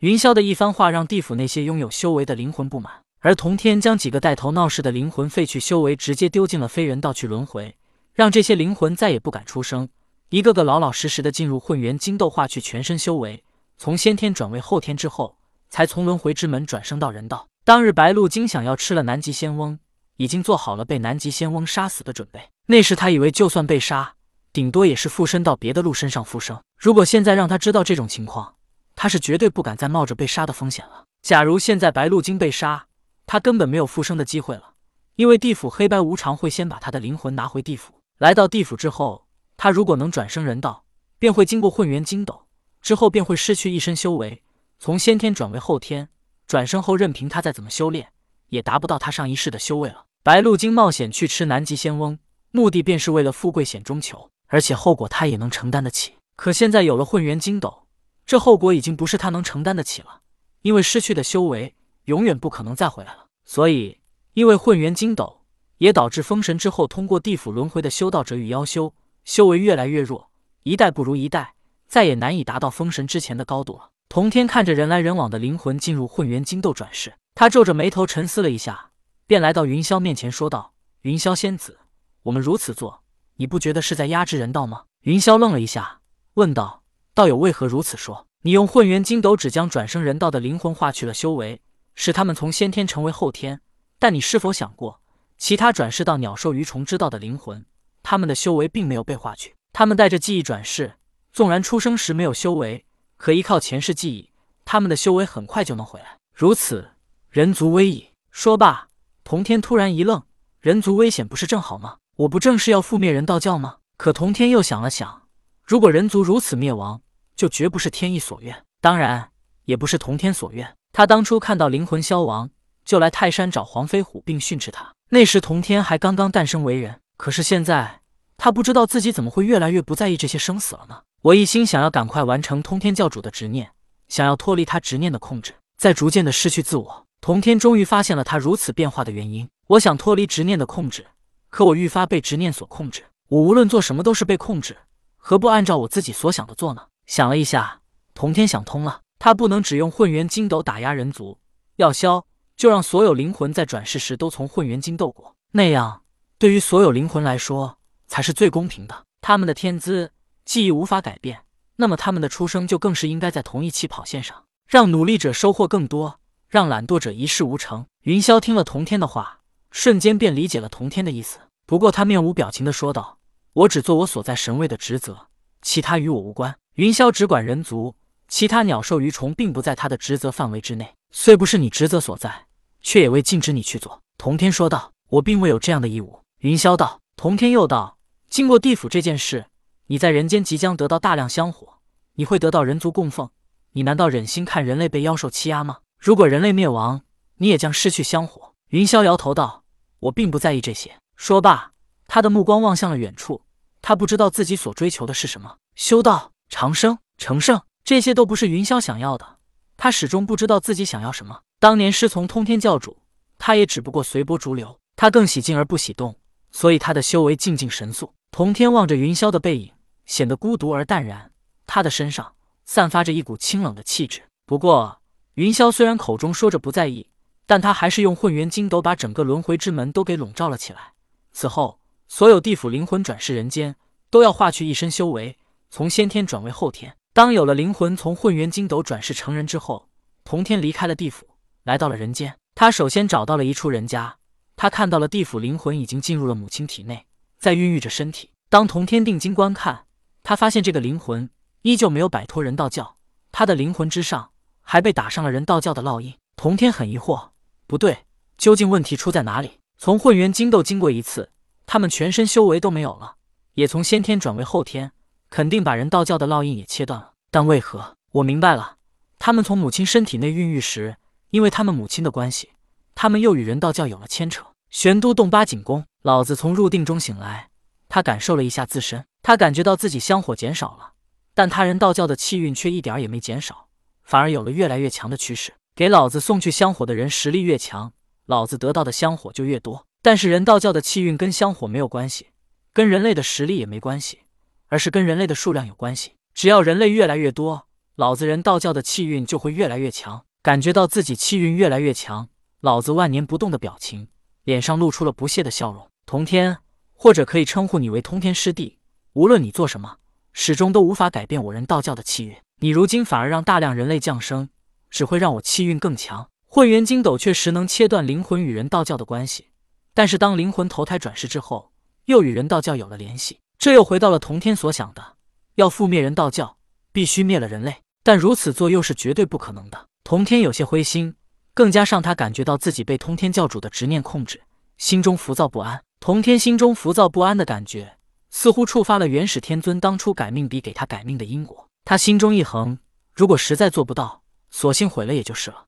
云霄的一番话让地府那些拥有修为的灵魂不满，而童天将几个带头闹事的灵魂废去修为，直接丢进了非人道去轮回，让这些灵魂再也不敢出声，一个个老老实实的进入混元金斗化去全身修为，从先天转为后天之后，才从轮回之门转生到人道。当日白鹿精想要吃了南极仙翁，已经做好了被南极仙翁杀死的准备。那时他以为就算被杀，顶多也是附身到别的鹿身上复生。如果现在让他知道这种情况，他是绝对不敢再冒着被杀的风险了。假如现在白鹿精被杀，他根本没有复生的机会了，因为地府黑白无常会先把他的灵魂拿回地府。来到地府之后，他如果能转生人道，便会经过混元金斗，之后便会失去一身修为，从先天转为后天。转生后，任凭他再怎么修炼，也达不到他上一世的修为了。白鹿精冒险去吃南极仙翁，目的便是为了富贵险中求，而且后果他也能承担得起。可现在有了混元金斗，这后果已经不是他能承担得起了，因为失去的修为永远不可能再回来了。所以，因为混元金斗，也导致封神之后通过地府轮回的修道者与妖修，修为越来越弱，一代不如一代，再也难以达到封神之前的高度了。童天看着人来人往的灵魂进入混元金斗转世，他皱着眉头沉思了一下，便来到云霄面前说道：“云霄仙子，我们如此做，你不觉得是在压制人道吗？”云霄愣了一下，问道：“道友为何如此说？你用混元金斗只将转生人道的灵魂化去了修为，使他们从先天成为后天。但你是否想过，其他转世到鸟兽鱼虫之道的灵魂，他们的修为并没有被化去，他们带着记忆转世，纵然出生时没有修为。”可依靠前世记忆，他们的修为很快就能回来。如此，人族危矣。说罢，童天突然一愣：“人族危险不是正好吗？我不正是要覆灭人道教吗？”可童天又想了想，如果人族如此灭亡，就绝不是天意所愿，当然也不是童天所愿。他当初看到灵魂消亡，就来泰山找黄飞虎并训斥他。那时童天还刚刚诞生为人，可是现在他不知道自己怎么会越来越不在意这些生死了呢？我一心想要赶快完成通天教主的执念，想要脱离他执念的控制，在逐渐的失去自我。童天终于发现了他如此变化的原因。我想脱离执念的控制，可我愈发被执念所控制。我无论做什么都是被控制，何不按照我自己所想的做呢？想了一下，童天想通了，他不能只用混元金斗打压人族，要消就让所有灵魂在转世时都从混元金斗过，那样对于所有灵魂来说才是最公平的。他们的天资。记忆无法改变，那么他们的出生就更是应该在同一起跑线上，让努力者收获更多，让懒惰者一事无成。云霄听了童天的话，瞬间便理解了童天的意思。不过他面无表情的说道：“我只做我所在神位的职责，其他与我无关。”云霄只管人族，其他鸟兽鱼虫并不在他的职责范围之内。虽不是你职责所在，却也未禁止你去做。童天说道：“我并未有这样的义务。”云霄道：“童天又道，经过地府这件事。”你在人间即将得到大量香火，你会得到人族供奉。你难道忍心看人类被妖兽欺压吗？如果人类灭亡，你也将失去香火。云霄摇头道：“我并不在意这些。”说罢，他的目光望向了远处。他不知道自己所追求的是什么，修道、长生、成圣，这些都不是云霄想要的。他始终不知道自己想要什么。当年师从通天教主，他也只不过随波逐流。他更喜静而不喜动，所以他的修为静静神速。童天望着云霄的背影。显得孤独而淡然，他的身上散发着一股清冷的气质。不过，云霄虽然口中说着不在意，但他还是用混元金斗把整个轮回之门都给笼罩了起来。此后，所有地府灵魂转世人间，都要化去一身修为，从先天转为后天。当有了灵魂从混元金斗转世成人之后，童天离开了地府，来到了人间。他首先找到了一处人家，他看到了地府灵魂已经进入了母亲体内，在孕育着身体。当童天定睛观看。他发现这个灵魂依旧没有摆脱人道教，他的灵魂之上还被打上了人道教的烙印。童天很疑惑，不对，究竟问题出在哪里？从混元金斗经过一次，他们全身修为都没有了，也从先天转为后天，肯定把人道教的烙印也切断了。但为何？我明白了，他们从母亲身体内孕育时，因为他们母亲的关系，他们又与人道教有了牵扯。玄都洞八景宫，老子从入定中醒来，他感受了一下自身。他感觉到自己香火减少了，但他人道教的气运却一点也没减少，反而有了越来越强的趋势。给老子送去香火的人实力越强，老子得到的香火就越多。但是人道教的气运跟香火没有关系，跟人类的实力也没关系，而是跟人类的数量有关系。只要人类越来越多，老子人道教的气运就会越来越强。感觉到自己气运越来越强，老子万年不动的表情，脸上露出了不屑的笑容。童天，或者可以称呼你为通天师弟。无论你做什么，始终都无法改变我人道教的气运。你如今反而让大量人类降生，只会让我气运更强。混元金斗确实能切断灵魂与人道教的关系，但是当灵魂投胎转世之后，又与人道教有了联系，这又回到了童天所想的，要覆灭人道教，必须灭了人类。但如此做又是绝对不可能的。童天有些灰心，更加让他感觉到自己被通天教主的执念控制，心中浮躁不安。童天心中浮躁不安的感觉，似乎触发了元始天尊当初改命笔给他改命的因果。他心中一横，如果实在做不到，索性毁了也就是了。